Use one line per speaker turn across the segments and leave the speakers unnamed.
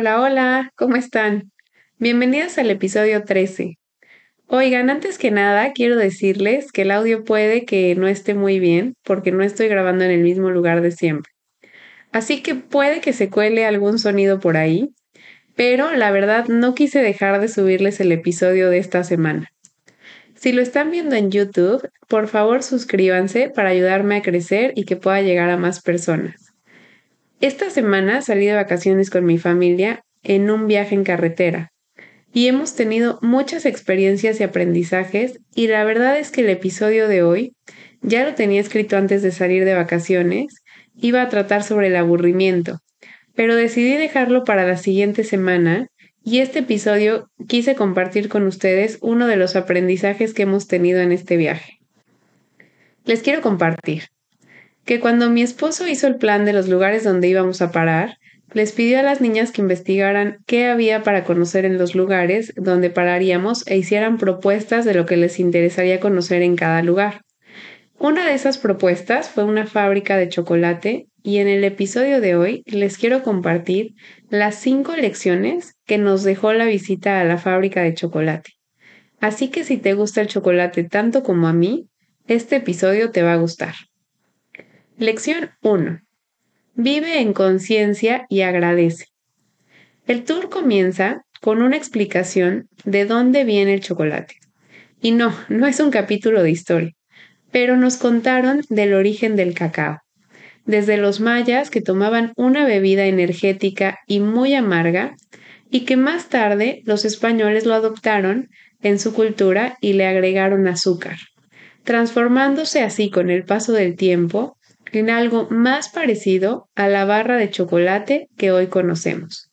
Hola, hola, ¿cómo están? Bienvenidos al episodio 13. Oigan, antes que nada, quiero decirles que el audio puede que no esté muy bien porque no estoy grabando en el mismo lugar de siempre. Así que puede que se cuele algún sonido por ahí, pero la verdad no quise dejar de subirles el episodio de esta semana. Si lo están viendo en YouTube, por favor suscríbanse para ayudarme a crecer y que pueda llegar a más personas. Esta semana salí de vacaciones con mi familia en un viaje en carretera y hemos tenido muchas experiencias y aprendizajes y la verdad es que el episodio de hoy ya lo tenía escrito antes de salir de vacaciones, iba a tratar sobre el aburrimiento, pero decidí dejarlo para la siguiente semana y este episodio quise compartir con ustedes uno de los aprendizajes que hemos tenido en este viaje. Les quiero compartir que cuando mi esposo hizo el plan de los lugares donde íbamos a parar, les pidió a las niñas que investigaran qué había para conocer en los lugares donde pararíamos e hicieran propuestas de lo que les interesaría conocer en cada lugar. Una de esas propuestas fue una fábrica de chocolate y en el episodio de hoy les quiero compartir las cinco lecciones que nos dejó la visita a la fábrica de chocolate. Así que si te gusta el chocolate tanto como a mí, este episodio te va a gustar. Lección 1. Vive en conciencia y agradece. El tour comienza con una explicación de dónde viene el chocolate. Y no, no es un capítulo de historia, pero nos contaron del origen del cacao. Desde los mayas que tomaban una bebida energética y muy amarga, y que más tarde los españoles lo adoptaron en su cultura y le agregaron azúcar, transformándose así con el paso del tiempo en algo más parecido a la barra de chocolate que hoy conocemos.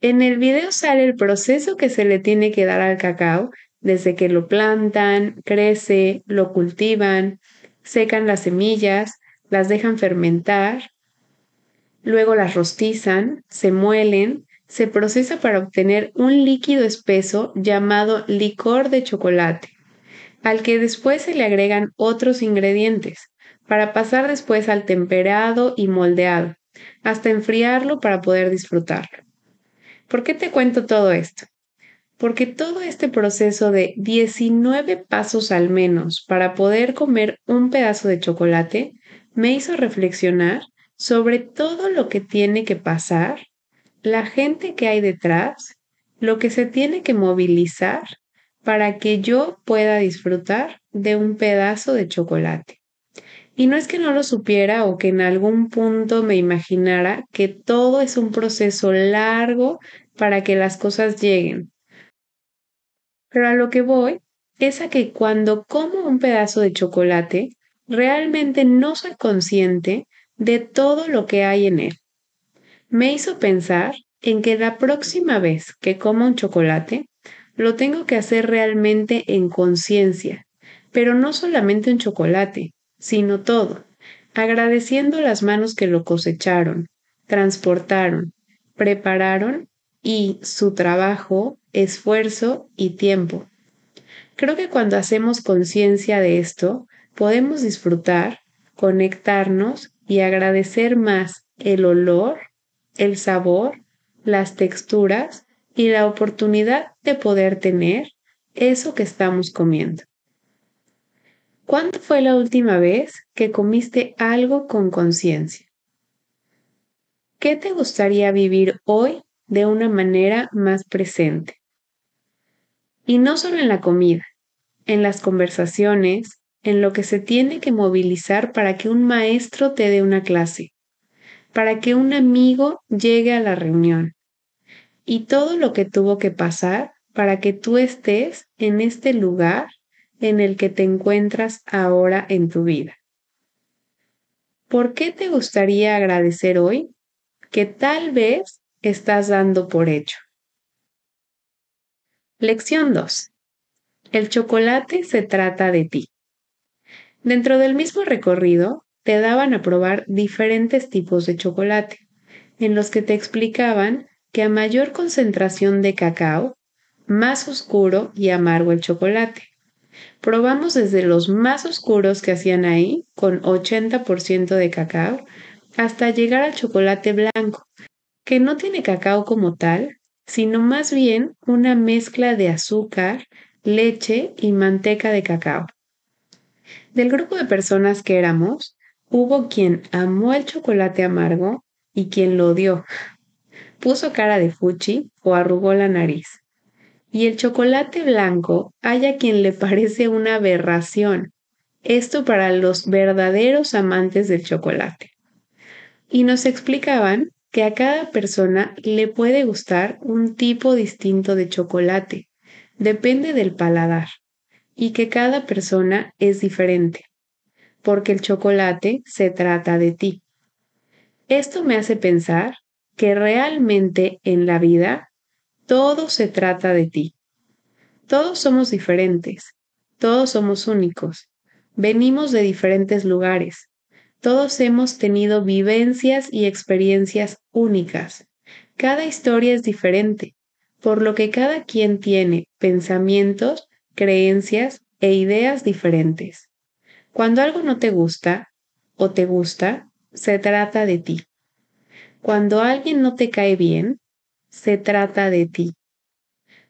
En el video sale el proceso que se le tiene que dar al cacao desde que lo plantan, crece, lo cultivan, secan las semillas, las dejan fermentar, luego las rostizan, se muelen, se procesa para obtener un líquido espeso llamado licor de chocolate, al que después se le agregan otros ingredientes, para pasar después al temperado y moldeado, hasta enfriarlo para poder disfrutarlo. ¿Por qué te cuento todo esto? Porque todo este proceso de 19 pasos al menos para poder comer un pedazo de chocolate me hizo reflexionar sobre todo lo que tiene que pasar, la gente que hay detrás, lo que se tiene que movilizar para que yo pueda disfrutar de un pedazo de chocolate. Y no es que no lo supiera o que en algún punto me imaginara que todo es un proceso largo para que las cosas lleguen. Pero a lo que voy es a que cuando como un pedazo de chocolate, realmente no soy consciente de todo lo que hay en él. Me hizo pensar en que la próxima vez que como un chocolate, lo tengo que hacer realmente en conciencia, pero no solamente un chocolate, sino todo, agradeciendo las manos que lo cosecharon, transportaron, prepararon y su trabajo, esfuerzo y tiempo. Creo que cuando hacemos conciencia de esto, podemos disfrutar, conectarnos y agradecer más el olor, el sabor, las texturas y la oportunidad de poder tener eso que estamos comiendo. ¿Cuándo fue la última vez que comiste algo con conciencia? ¿Qué te gustaría vivir hoy de una manera más presente? Y no solo en la comida, en las conversaciones, en lo que se tiene que movilizar para que un maestro te dé una clase, para que un amigo llegue a la reunión, y todo lo que tuvo que pasar para que tú estés en este lugar en el que te encuentras ahora en tu vida. ¿por qué te gustaría agradecer hoy que tal vez estás dando por hecho? Lección 2. El chocolate se trata de ti. Dentro del mismo recorrido, te daban a probar diferentes tipos de chocolate, en los que te explicaban que a mayor concentración de cacao, más oscuro y amargo el chocolate. Probamos desde los más oscuros que hacían ahí, con 80% de cacao, hasta llegar al chocolate blanco, que no tiene cacao como tal, sino más bien una mezcla de azúcar, leche y manteca de cacao. Del grupo de personas que éramos, hubo quien amó el chocolate amargo y quien lo odió. Puso cara de fuchi o arrugó la nariz. Y el chocolate blanco hay a quien le parece una aberración. Esto para los verdaderos amantes del chocolate. Y nos explicaban que a cada persona le puede gustar un tipo distinto de chocolate. Depende del paladar. Y que cada persona es diferente. Porque el chocolate se trata de ti. Esto me hace pensar que realmente en la vida todo se trata de ti. Todos somos diferentes, todos somos únicos, venimos de diferentes lugares, todos hemos tenido vivencias y experiencias únicas. Cada historia es diferente, por lo que cada quien tiene pensamientos, creencias e ideas diferentes. Cuando algo no te gusta o te gusta, se trata de ti. Cuando alguien no te cae bien, se trata de ti.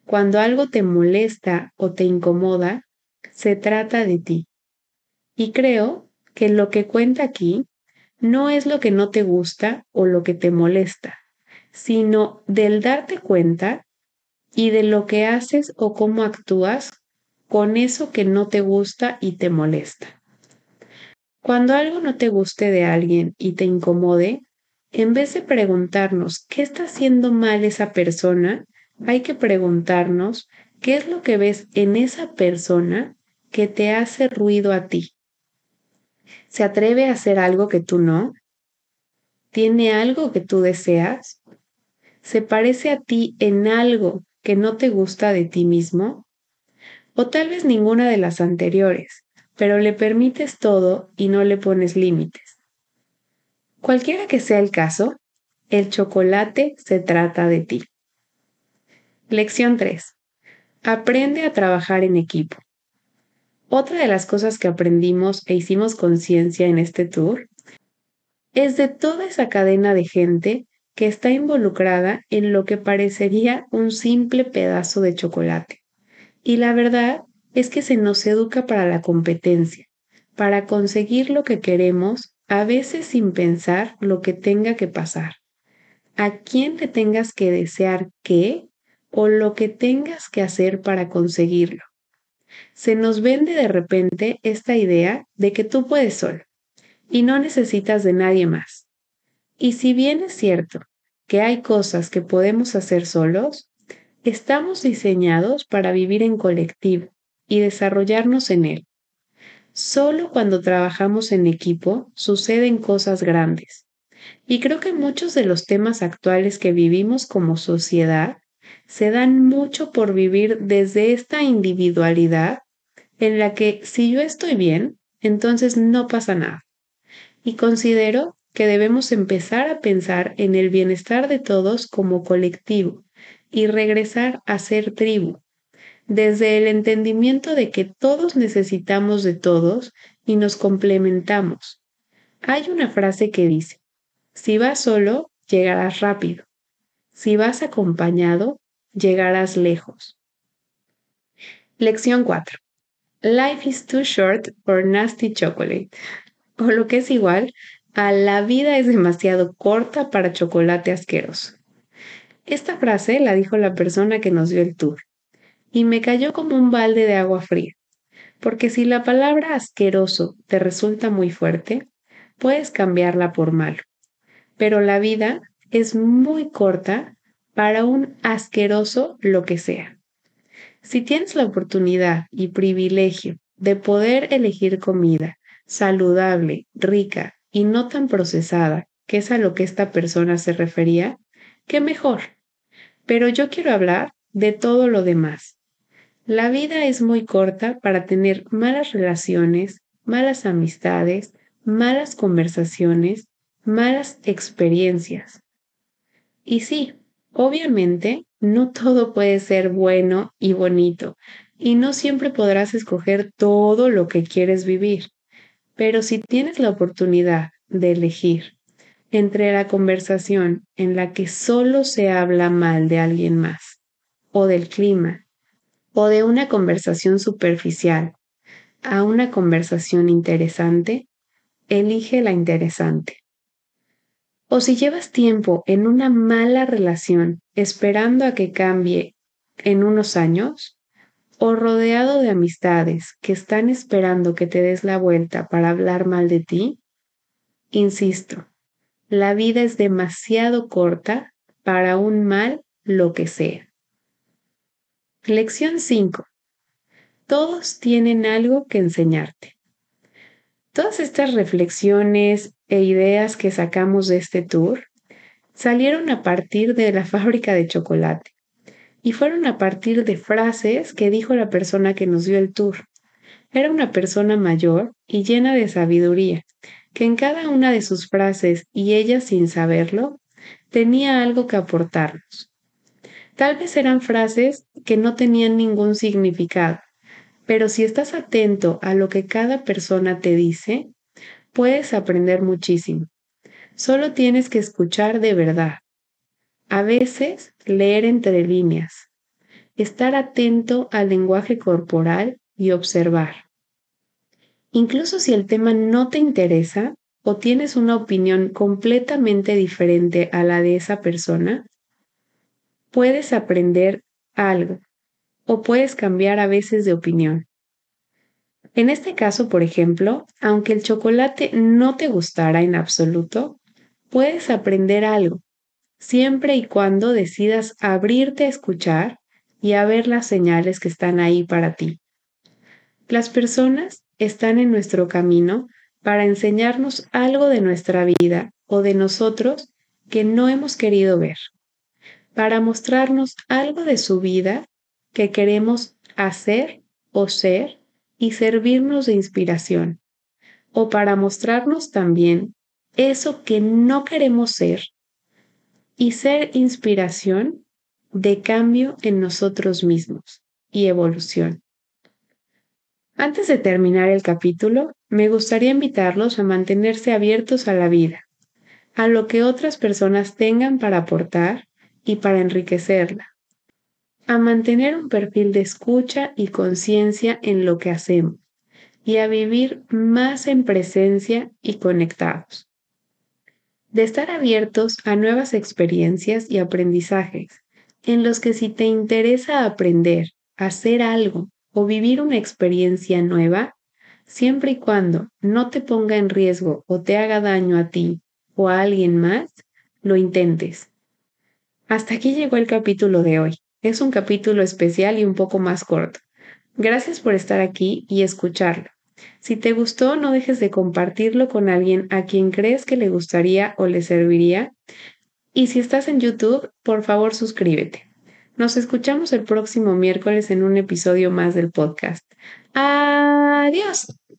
Cuando algo te molesta o te incomoda, se trata de ti. Y creo que lo que cuenta aquí no es lo que no te gusta o lo que te molesta, sino del darte cuenta y de lo que haces o cómo actúas con eso que no te gusta y te molesta. Cuando algo no te guste de alguien y te incomode, en vez de preguntarnos qué está haciendo mal esa persona, hay que preguntarnos qué es lo que ves en esa persona que te hace ruido a ti. ¿Se atreve a hacer algo que tú no? ¿Tiene algo que tú deseas? ¿Se parece a ti en algo que no te gusta de ti mismo? O tal vez ninguna de las anteriores, pero le permites todo y no le pones límites. Cualquiera que sea el caso, el chocolate se trata de ti. Lección 3. Aprende a trabajar en equipo. Otra de las cosas que aprendimos e hicimos conciencia en este tour es de toda esa cadena de gente que está involucrada en lo que parecería un simple pedazo de chocolate. Y la verdad es que se nos educa para la competencia, para conseguir lo que queremos, a veces sin pensar lo que tenga que pasar. A quién le tengas que desear qué o lo que tengas que hacer para conseguirlo. Se nos vende de repente esta idea de que tú puedes solo y no necesitas de nadie más. Y si bien es cierto que hay cosas que podemos hacer solos, estamos diseñados para vivir en colectivo y desarrollarnos en él. Solo cuando trabajamos en equipo suceden cosas grandes. Y creo que muchos de los temas actuales que vivimos como sociedad se dan mucho por vivir desde esta individualidad en la que si yo estoy bien, entonces no pasa nada. Y considero que debemos empezar a pensar en el bienestar de todos como colectivo y regresar a ser tribu, desde el entendimiento de que todos necesitamos de todos y nos complementamos. Hay una frase que dice, si vas solo, llegarás rápido. Si vas acompañado, llegarás lejos. Lección 4. Life is too short for nasty chocolate. O lo que es igual a la vida es demasiado corta para chocolate asqueroso. Esta frase la dijo la persona que nos dio el tour y me cayó como un balde de agua fría, porque si la palabra asqueroso te resulta muy fuerte, puedes cambiarla por malo. Pero la vida es muy corta para un asqueroso lo que sea. Si tienes la oportunidad y privilegio de poder elegir comida saludable, rica y no tan procesada, que es a lo que esta persona se refería, qué mejor. Pero yo quiero hablar de todo lo demás. La vida es muy corta para tener malas relaciones, malas amistades, malas conversaciones, malas experiencias. Y sí, obviamente, no todo puede ser bueno y bonito, y no siempre podrás escoger todo lo que quieres vivir. Pero si tienes la oportunidad de elegir entre la conversación en la que solo se habla mal de alguien más, o del clima, o de una conversación superficial, a una conversación interesante, elige la interesante. O si llevas tiempo en una mala relación esperando a que cambie en unos años, o rodeado de amistades que están esperando que te des la vuelta para hablar mal de ti, insisto, la vida es demasiado corta para un mal lo que sea. Lección 5. Todos tienen algo que enseñarte. Todas estas reflexiones e ideas que sacamos de este tour salieron a partir de la fábrica de chocolate y fueron a partir de frases que dijo la persona que nos dio el tour. Era una persona mayor y llena de sabiduría, que en cada una de sus frases y ella sin saberlo, tenía algo que aportarnos. Tal vez eran frases que no tenían ningún significado, pero si estás atento a lo que cada persona te dice, puedes aprender muchísimo. Solo tienes que escuchar de verdad. A veces leer entre líneas. Estar atento al lenguaje corporal y observar. Incluso si el tema no te interesa o tienes una opinión completamente diferente a la de esa persona, puedes aprender algo o puedes cambiar a veces de opinión. En este caso, por ejemplo, aunque el chocolate no te gustara en absoluto, puedes aprender algo, siempre y cuando decidas abrirte a escuchar y a ver las señales que están ahí para ti. Las personas están en nuestro camino para enseñarnos algo de nuestra vida o de nosotros que no hemos querido ver, para mostrarnos algo de su vida que queremos hacer o ser y servirnos de inspiración, o para mostrarnos también eso que no queremos ser y ser inspiración de cambio en nosotros mismos y evolución. Antes de terminar el capítulo, me gustaría invitarlos a mantenerse abiertos a la vida, a lo que otras personas tengan para aportar y para enriquecerla a mantener un perfil de escucha y conciencia en lo que hacemos y a vivir más en presencia y conectados. De estar abiertos a nuevas experiencias y aprendizajes en los que si te interesa aprender, hacer algo o vivir una experiencia nueva, siempre y cuando no te ponga en riesgo o te haga daño a ti o a alguien más, lo intentes. Hasta aquí llegó el capítulo de hoy. Es un capítulo especial y un poco más corto. Gracias por estar aquí y escucharlo. Si te gustó, no dejes de compartirlo con alguien a quien crees que le gustaría o le serviría. Y si estás en YouTube, por favor suscríbete. Nos escuchamos el próximo miércoles en un episodio más del podcast. Adiós.